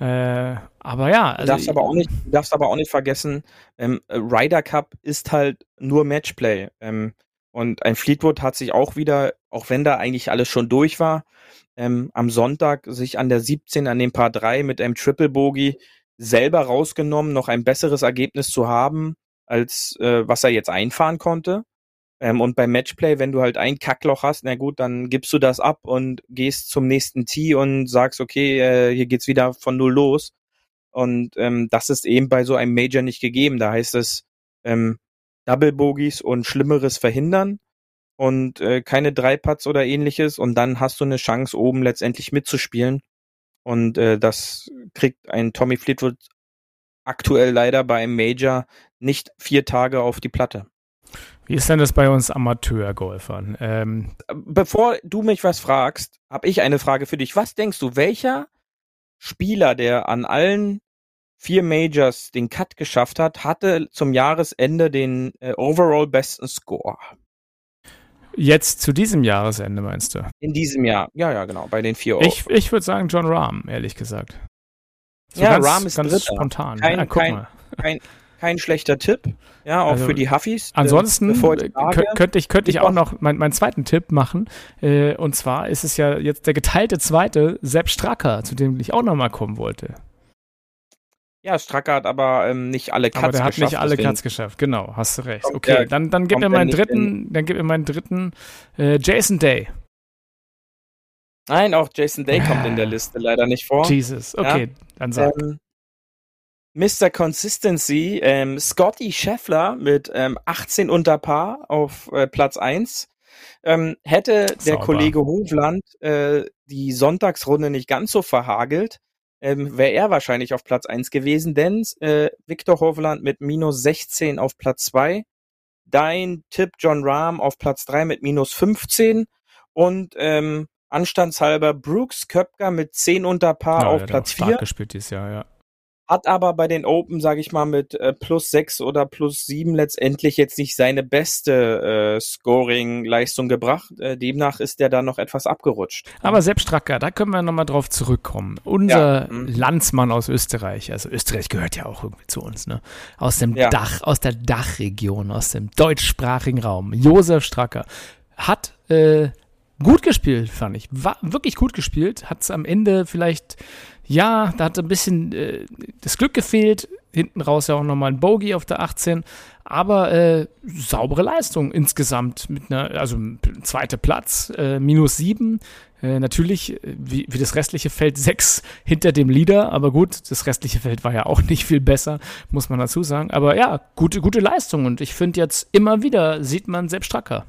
Äh, aber ja, Du also darfst aber auch nicht, du darfst aber auch nicht vergessen, ähm, äh, Ryder Cup ist halt nur Matchplay. Ähm, und ein Fleetwood hat sich auch wieder, auch wenn da eigentlich alles schon durch war, ähm, am Sonntag sich an der 17 an dem Paar 3 mit einem Triple Bogey selber rausgenommen, noch ein besseres Ergebnis zu haben, als äh, was er jetzt einfahren konnte. Ähm, und beim Matchplay, wenn du halt ein Kackloch hast, na gut, dann gibst du das ab und gehst zum nächsten Tee und sagst, okay, äh, hier geht's wieder von null los. Und ähm, das ist eben bei so einem Major nicht gegeben. Da heißt es ähm, Double Bogies und Schlimmeres verhindern und äh, keine Dreiputts oder ähnliches. Und dann hast du eine Chance, oben letztendlich mitzuspielen. Und äh, das kriegt ein Tommy Fleetwood aktuell leider bei einem Major nicht vier Tage auf die Platte. wie ist denn das bei uns Amateurgolfern? Ähm, Bevor du mich was fragst, habe ich eine Frage für dich. Was denkst du, welcher Spieler, der an allen vier Majors den Cut geschafft hat, hatte zum Jahresende den äh, overall besten Score jetzt zu diesem Jahresende meinst du? in diesem Jahr? Ja, ja, genau, bei den vier. Ich, ich würde sagen John Rahm, ehrlich gesagt. So Ja, ganz, Rahm ist ganz Dritter. spontan. Kein- ja, guck kein- mal. kein, kein schlechter Tipp, ja, auch Also, für die Huffis. äh, Ansonsten könnte ich, könnte ich auch noch mein, meinen zweiten Tipp machen. Äh, und zwar ist es ja jetzt der geteilte zweite, Sepp Stracker, zu dem ich auch noch mal kommen wollte. Ja, Stracker hat aber ähm, nicht alle Cuts Aber der hat geschafft. nicht alle deswegen- Cuts geschafft. Genau, hast du recht. Kommt Okay, der- dann, dann gib mir der meinen dritten, dann gib mir meinen dritten äh, Jason Day. Nein, auch Jason Day kommt in der Liste leider nicht vor. Jesus. Okay, dann sag. Ähm, Mr. Consistency, ähm, Scotty Scheffler mit ähm, 18 unter Paar auf äh, Platz 1. Ähm, hätte der Sauber. Kollege Hovland äh, die Sonntagsrunde nicht ganz so verhagelt, ähm, wäre er wahrscheinlich auf Platz 1 gewesen, denn äh, Victor Hovland mit minus 16 auf Platz 2, dein Tipp John Rahm auf Platz 3 mit minus 15 und ähm, anstandshalber Brooks Köpker mit 10 unter Paar Ja, auf Platz auch stark 4 gespielt dieses Jahr, ja. Hat aber bei den Open, sage ich mal, mit äh, plus sechs oder plus sieben letztendlich jetzt nicht seine beste äh, Scoring-Leistung gebracht. Äh, demnach ist der da noch etwas abgerutscht. Aber Sepp Stracker, da können wir nochmal drauf zurückkommen. Unser Ja, mhm. Landsmann aus Österreich, also Österreich gehört ja auch irgendwie zu uns, ne? Aus dem Ja. Dach, aus der Dachregion, aus dem deutschsprachigen Raum. Josef Stracker hat äh, gut gespielt, fand ich. War wirklich gut gespielt. Hat es am Ende vielleicht, ja, da hat ein bisschen äh, das Glück gefehlt. Hinten raus ja auch nochmal ein Bogey auf der 18. Aber äh, saubere Leistung insgesamt mit einer, also zweiter Platz, äh, minus sieben. Äh, natürlich, äh, wie, wie das restliche Feld sechs hinter dem Leader, aber gut, das restliche Feld war ja auch nicht viel besser, muss man dazu sagen. Aber ja, gute, gute Leistung und ich finde jetzt immer wieder sieht man selbst Stracker.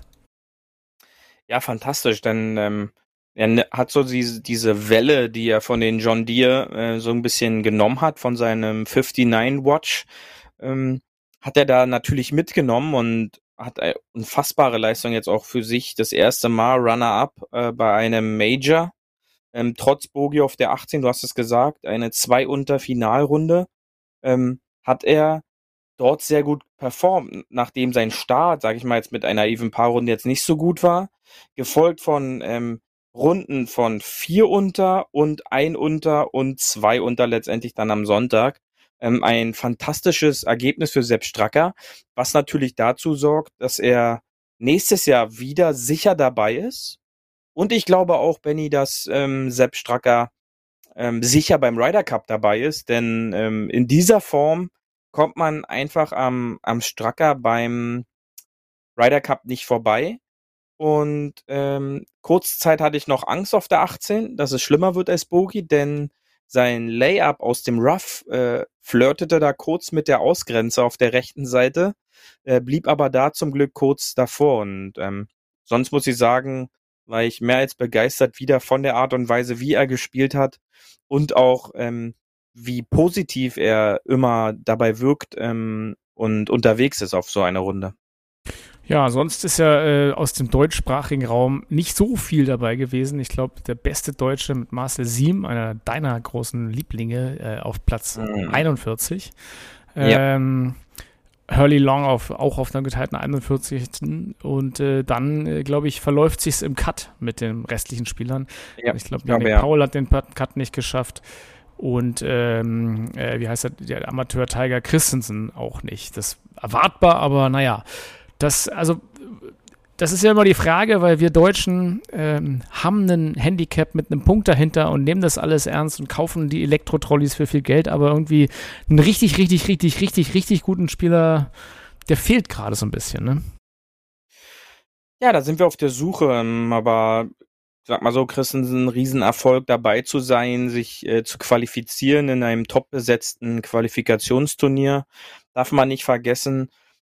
Ja, fantastisch, denn ähm, er ne- hat so diese, diese Welle, die er von den John Deere äh, so ein bisschen genommen hat, von seinem 59 Watch, ähm, hat er da natürlich mitgenommen und hat eine unfassbare Leistung jetzt auch für sich. Das erste Mal Runner-up äh, bei einem Major. Ähm, trotz Bogie auf der 18, du hast es gesagt, eine zwei unter Finalrunde, ähm, hat er dort sehr gut performt, nachdem sein Start, sage ich mal jetzt mit einer even paar Runde jetzt nicht so gut war, gefolgt von ähm, Runden von vier unter und ein unter und zwei unter letztendlich dann am Sonntag. Ähm, ein fantastisches Ergebnis für Sepp Stracker, was natürlich dazu sorgt, dass er nächstes Jahr wieder sicher dabei ist. Und ich glaube auch, Benny, dass ähm, Sepp Stracker ähm, sicher beim Ryder Cup dabei ist, denn ähm, in dieser Form kommt man einfach am, am Stracker beim Ryder Cup nicht vorbei. Und ähm, kurzzeit hatte ich noch Angst auf der 18, dass es schlimmer wird als Bogey, denn sein Layup aus dem Rough äh, flirtete da kurz mit der Ausgrenze auf der rechten Seite, äh, blieb aber da zum Glück kurz davor. Und ähm, sonst muss ich sagen, war ich mehr als begeistert wieder von der Art und Weise, wie er gespielt hat und auch ähm, wie positiv er immer dabei wirkt ähm, und unterwegs ist auf so einer Runde. Ja, sonst ist ja äh, aus dem deutschsprachigen Raum nicht so viel dabei gewesen. Ich glaube, der beste Deutsche mit Marcel Siem, einer deiner großen Lieblinge, äh, auf Platz Mhm. 41. Ja. Ähm, Hurley Long auf, auch auf einer geteilten 41. Und äh, dann, äh, glaube ich, verläuft sich's im Cut mit den restlichen Spielern. Ja, ich glaube, Yannick ja. Paul hat den Cut nicht geschafft. Und ähm, äh, wie heißt er, der Amateur Tiger Christensen auch nicht. Das erwartbar, aber naja. Das, also, das ist ja immer die Frage, weil wir Deutschen ähm, haben einen Handicap mit einem Punkt dahinter und nehmen das alles ernst und kaufen die Elektrotrolleys für viel Geld, aber irgendwie einen richtig, richtig, richtig, richtig, richtig guten Spieler, der fehlt gerade so ein bisschen, ne? Ja, da sind wir auf der Suche, ähm, aber sag mal so, Christensen, ein Riesenerfolg dabei zu sein, sich äh, zu qualifizieren in einem top besetzten Qualifikationsturnier. Darf man nicht vergessen,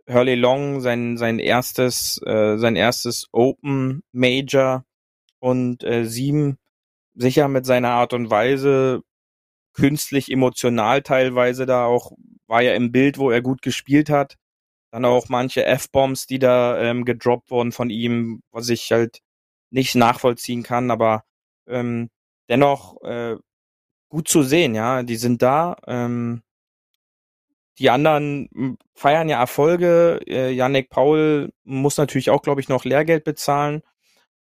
Hurley Long, sein, sein erstes, äh, sein erstes Open Major und äh, sieben sicher mit seiner Art und Weise künstlich emotional teilweise da auch, war ja im Bild, wo er gut gespielt hat. Dann auch manche F-Bombs, die da ähm, gedroppt wurden von ihm, was ich halt nicht nachvollziehen kann, aber ähm, dennoch äh, gut zu sehen, ja. Die sind da. Ähm, die anderen m, feiern ja Erfolge. Äh, Yannick Paul muss natürlich auch, glaube ich, noch Lehrgeld bezahlen.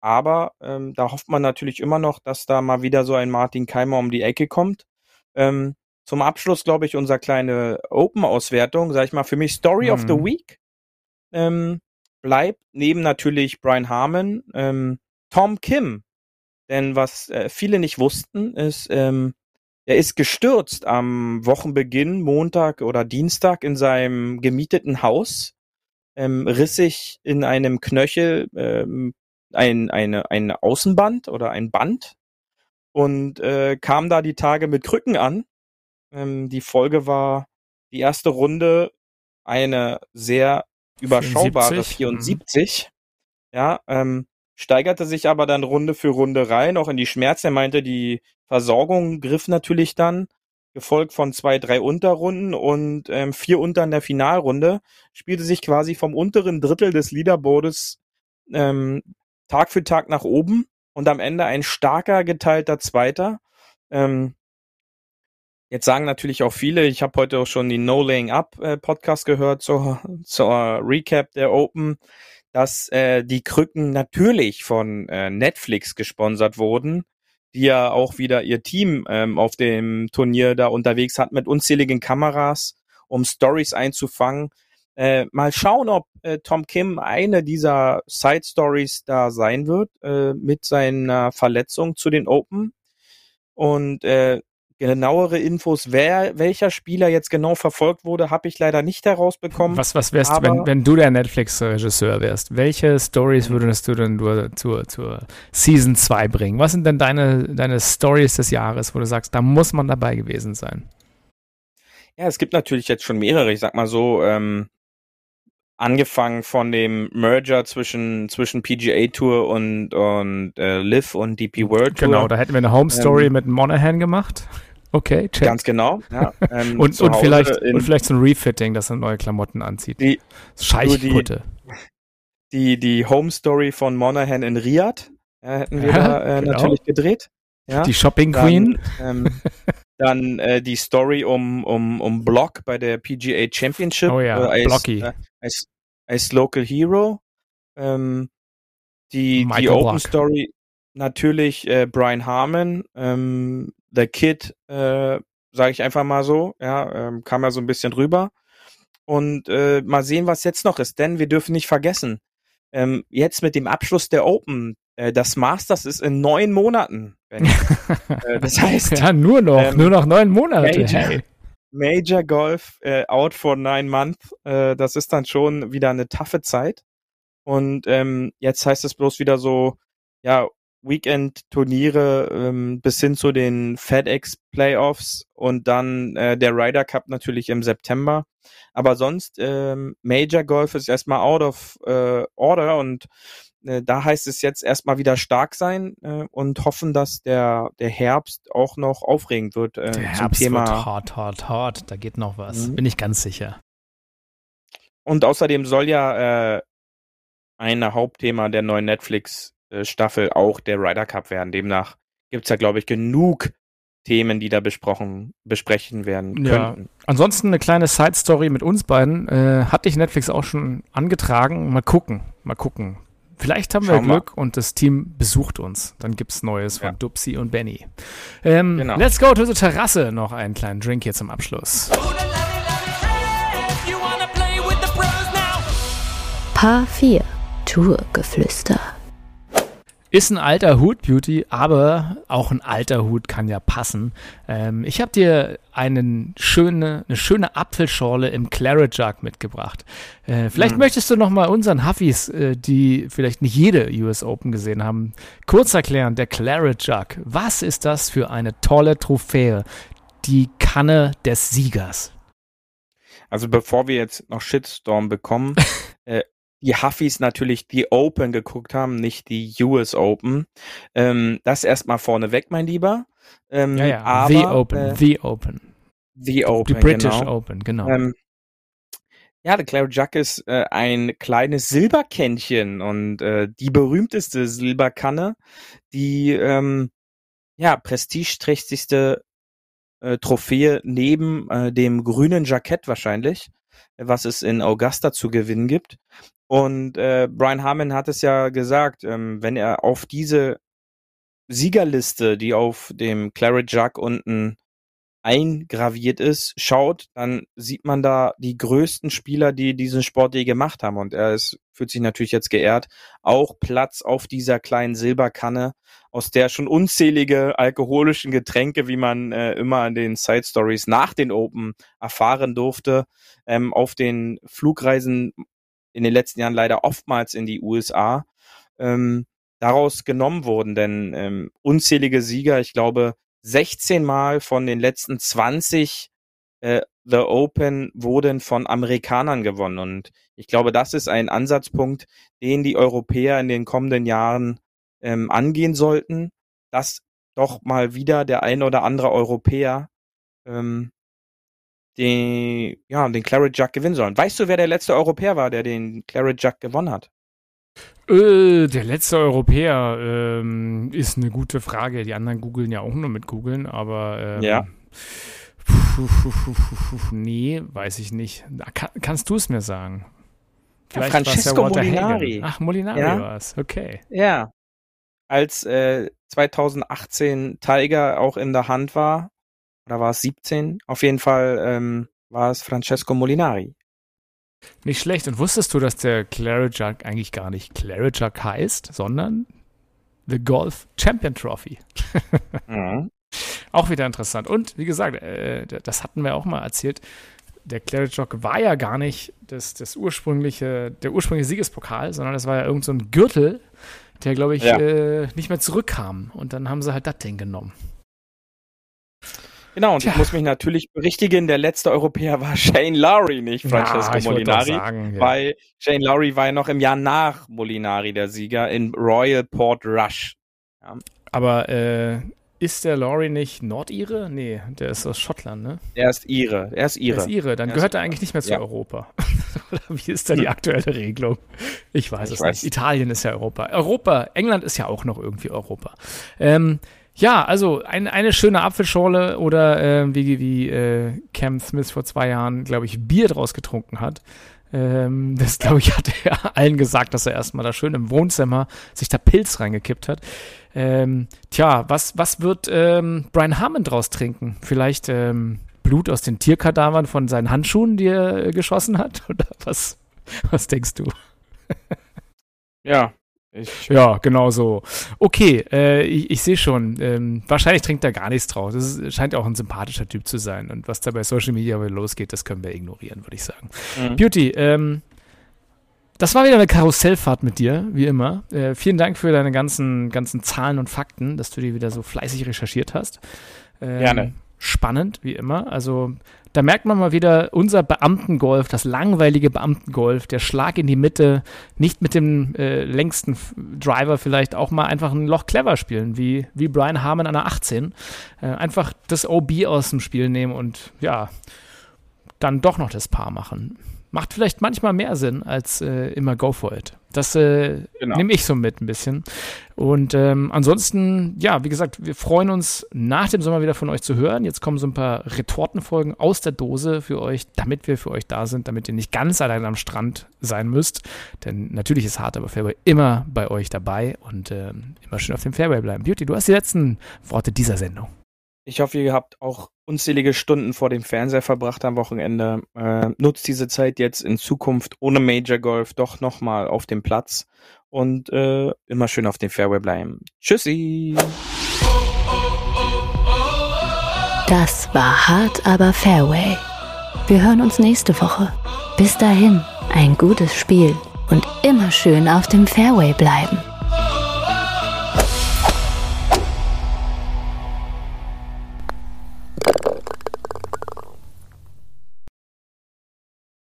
Aber ähm, da hofft man natürlich immer noch, dass da mal wieder so ein Martin Keimer um die Ecke kommt. Ähm, zum Abschluss, glaube ich, unser kleine Open-Auswertung, sag ich mal, für mich Story of the Mhm. Week ähm, bleibt neben natürlich Brian Harmon ähm, Tom Kim. Denn was äh, viele nicht wussten, ist, ähm, er ist gestürzt am Wochenbeginn, Montag oder Dienstag, in seinem gemieteten Haus, ähm, riss sich in einem Knöchel ähm, ein, eine, ein Außenband oder ein Band und äh, kam da die Tage mit Krücken an. Ähm, die Folge war die erste Runde eine sehr überschaubare 74, 74. Ja, ähm, steigerte sich aber dann Runde für Runde rein, auch in die Schmerzen. Er meinte, die Versorgung griff natürlich dann, gefolgt von zwei, drei Unterrunden und ähm, vier unter in der Finalrunde, spielte sich quasi vom unteren Drittel des Leaderboardes ähm, Tag für Tag nach oben und am Ende ein starker geteilter Zweiter. Ähm, jetzt sagen natürlich auch viele, ich habe heute auch schon die No Laying Up äh, Podcast gehört zur, zur Recap der Open, dass äh, die Krücken natürlich von äh, Netflix gesponsert wurden, die ja auch wieder ihr Team ähm, auf dem Turnier da unterwegs hat mit unzähligen Kameras, um Stories einzufangen. Äh, mal schauen, ob äh, Tom Kim eine dieser Side Stories da sein wird äh, mit seiner Verletzung zu den Open. Und äh, genauere Infos, wer welcher Spieler jetzt genau verfolgt wurde, habe ich leider nicht herausbekommen. Was, was wärst, aber- wenn, wenn du der Netflix-Regisseur wärst? Welche Stories würdest du denn nur zur, zur Season 2 bringen? Was sind denn deine, deine Stories des Jahres, wo du sagst, da muss man dabei gewesen sein? Ja, es gibt natürlich jetzt schon mehrere, ich sag mal so, ähm, angefangen von dem Merger zwischen, zwischen PGA Tour und, und äh, Liv und DP World Tour. Genau, da hätten wir eine Home Story Ähm, mit Monahan gemacht. Okay, check. Ganz genau. Ja, ähm, und, und, vielleicht, in, und vielleicht so ein Refitting, dass er neue Klamotten anzieht. Die- Scheichkutte. die, die Home Story von Monahan in Riyadh ja, hätten wir Ja, da äh, genau. natürlich gedreht. Ja. Die Shopping Dann, Queen. Ähm, dann äh, die Story um, um, um Block bei der PGA Championship. Oh ja, äh, als, Blocky. Äh, als, als Local Hero. Ähm, die, die Open Block. Story natürlich äh, Brian Harmon, ähm, The Kid, äh, sage ich einfach mal so, ja, ähm, kam ja so ein bisschen rüber. Und äh, mal sehen, was jetzt noch ist, denn wir dürfen nicht vergessen, ähm, jetzt mit dem Abschluss der Open Äh, das Masters ist in neun Monaten. Äh, das heißt, Ja, nur noch, Ähm, nur noch neun Monate. Major. Major Golf äh, out for nine months. Äh, das ist dann schon wieder eine taffe Zeit. Und ähm, jetzt heißt es bloß wieder so, ja, Weekend-Turniere ähm, bis hin zu den FedEx-Playoffs und dann äh, der Ryder Cup natürlich im September. Aber sonst, ähm, Major Golf ist erstmal out of äh, order und äh, da heißt es jetzt erstmal wieder stark sein äh, und hoffen, dass der, der Herbst auch noch aufregend wird äh, Der zum Herbst Thema. wird hart, hart, hart. Da geht noch was. Mhm. Bin ich ganz sicher. Und außerdem soll ja äh, ein Hauptthema der neuen Netflix-Staffel auch der Ryder Cup werden. Demnach gibt's ja, glaube ich, genug Themen, die da besprochen, besprechen werden Ja. könnten. Ansonsten eine kleine Side-Story mit uns beiden. Äh, hatte ich Netflix auch schon angetragen. Mal gucken, mal gucken. Vielleicht haben wir Schauen wir. Glück und das Team besucht uns. Dann gibt's Neues von Ja. Dupsi und Benny. Ähm, Genau. Let's go to the Terrasse. Noch einen kleinen Drink hier zum Abschluss. Paar 4 Tourgeflüster. Ist ein alter Hut, Beauty, aber auch ein alter Hut kann ja passen. Ähm, ich habe dir einen schöne, eine schöne Apfelschorle im Claret Jug mitgebracht. Äh, vielleicht Mhm. möchtest du noch mal unseren Huffis, äh, die vielleicht nicht jede US Open gesehen haben, kurz erklären. Der Claret Jug. Was ist das für eine tolle Trophäe? Die Kanne des Siegers. Also bevor wir jetzt noch Shitstorm bekommen, äh, die Huffis natürlich die Open geguckt haben, nicht die US Open. Ähm, das erstmal vorneweg, mein Lieber. Ähm, Ja, ja. Aber, the Open. Äh, the Open. the Open, Die British genau. Open, genau. Ähm, ja, der Claret Jug ist äh, ein kleines Silberkännchen und äh, die berühmteste Silberkanne, die ähm, ja prestigeträchtigste äh, Trophäe neben äh, dem grünen Jackett wahrscheinlich, was es in Augusta zu gewinnen gibt. Und äh, Brian Harmon hat es ja gesagt, ähm, wenn er auf diese Siegerliste, die auf dem Claret Jug unten eingraviert ist, schaut, dann sieht man da die größten Spieler, die diesen Sport je gemacht haben. Und er ist, fühlt sich natürlich jetzt geehrt, auch Platz auf dieser kleinen Silberkanne, aus der schon unzählige alkoholischen Getränke, wie man äh, immer in den Side Stories nach den Open erfahren durfte, ähm, auf den Flugreisen in den letzten Jahren leider oftmals in die USA, ähm, daraus genommen wurden. Denn ähm, unzählige Sieger, ich glaube, 16 Mal von den letzten 20 äh, The Open wurden von Amerikanern gewonnen. Und ich glaube, das ist ein Ansatzpunkt, den die Europäer in den kommenden Jahren ähm, angehen sollten, dass doch mal wieder der ein oder andere Europäer ähm, den, ja, den Claret Jug gewinnen sollen. Weißt du, wer der letzte Europäer war, der den Claret Jug gewonnen hat? Äh, der letzte Europäer ähm, ist eine gute Frage. Die anderen googeln ja auch nur mit googeln, aber ähm, Ja. puh, puh, puh, nee, weiß ich nicht. Kann, kannst du es mir sagen? Ja, Vielleicht war's Francesco Walter Molinari. Hagen. Ach, Molinari Ja. war es. Okay. Ja. Als äh, 2018 Tiger auch in der Hand war, oder war es 17? Auf jeden Fall ähm, war es Francesco Molinari. Nicht schlecht. Und wusstest du, dass der Claret Jug eigentlich gar nicht Claret Jug heißt, sondern The Golf Champion Trophy? Mhm. Auch wieder interessant. Und wie gesagt, äh, das hatten wir auch mal erzählt. Der Claret Jog war ja gar nicht das, das ursprüngliche, der ursprüngliche Siegespokal, sondern das war ja irgend so ein Gürtel, der, glaube ich, Ja. äh, nicht mehr zurückkam. Und dann haben sie halt das Ding genommen. Genau, und Tja. ich muss mich natürlich berichtigen, der letzte Europäer war Shane Lowry, nicht Francesco doch Molinari. sagen, ja. Weil Shane Lowry war ja noch im Jahr nach Molinari der Sieger in Royal Port Rush. Aber äh, ist der Laurie nicht Nordire? Nee, der ist aus Schottland, ne? Er ist Ire. Er ist Ire. ist Ire. Dann Er gehört er eigentlich nicht mehr zu Ja. Europa. Oder wie ist da die aktuelle Regelung? Ich weiß Ich es weiß. nicht. Italien ist ja Europa. Europa, England ist ja auch noch irgendwie Europa. Ähm, ja, also ein, eine schöne Apfelschorle oder äh, wie, wie äh, Cam Smith vor zwei Jahren, glaube ich, Bier draus getrunken hat. Ähm, das, glaube ich, hat er allen gesagt, dass er erstmal da schön im Wohnzimmer sich da Pilz reingekippt hat. Ähm, tja, was, was wird ähm, Brian Harmon draus trinken? Vielleicht ähm, Blut aus den Tierkadavern von seinen Handschuhen, die er äh, geschossen hat? Oder was, was denkst du? Ja, Ich, Ja, genau so. Okay, äh, ich, ich sehe schon. Ähm, wahrscheinlich trinkt er gar nichts draus. Das ist, scheint auch ein sympathischer Typ zu sein. Und was da bei Social Media losgeht, das können wir ignorieren, würde ich sagen. Mhm. Beauty, ähm, das war wieder eine Karussellfahrt mit dir, wie immer. Äh, vielen Dank für deine ganzen, ganzen Zahlen und Fakten, dass du die wieder so fleißig recherchiert hast. Ähm, Gerne. Spannend, wie immer. Also, da merkt man mal wieder unser Beamtengolf, das langweilige Beamtengolf, der Schlag in die Mitte, nicht mit dem äh, längsten Driver vielleicht auch mal einfach ein Loch clever spielen, wie, wie Brian Harmon an der 18. Äh, einfach das OB aus dem Spiel nehmen und ja, dann doch noch das Paar machen. Macht vielleicht manchmal mehr Sinn als äh, immer Go for it. Das äh, Genau. nehme ich so mit ein bisschen. Und ähm, ansonsten, ja, wie gesagt, wir freuen uns nach dem Sommer wieder von euch zu hören. Jetzt kommen so ein paar Retortenfolgen aus der Dose für euch, damit wir für euch da sind, damit ihr nicht ganz allein am Strand sein müsst. Denn natürlich ist Hart aber Fairway immer bei euch dabei und ähm, immer schön auf dem Fairway bleiben. Beauty, du hast die letzten Worte dieser Sendung. Ich hoffe, ihr habt auch unzählige Stunden vor dem Fernseher verbracht am Wochenende. Äh, nutzt diese Zeit jetzt in Zukunft ohne Major Golf doch nochmal auf dem Platz und äh, immer schön auf dem Fairway bleiben. Tschüssi! Das war hart, aber Fairway. Wir hören uns nächste Woche. Bis dahin, ein gutes Spiel und immer schön auf dem Fairway bleiben.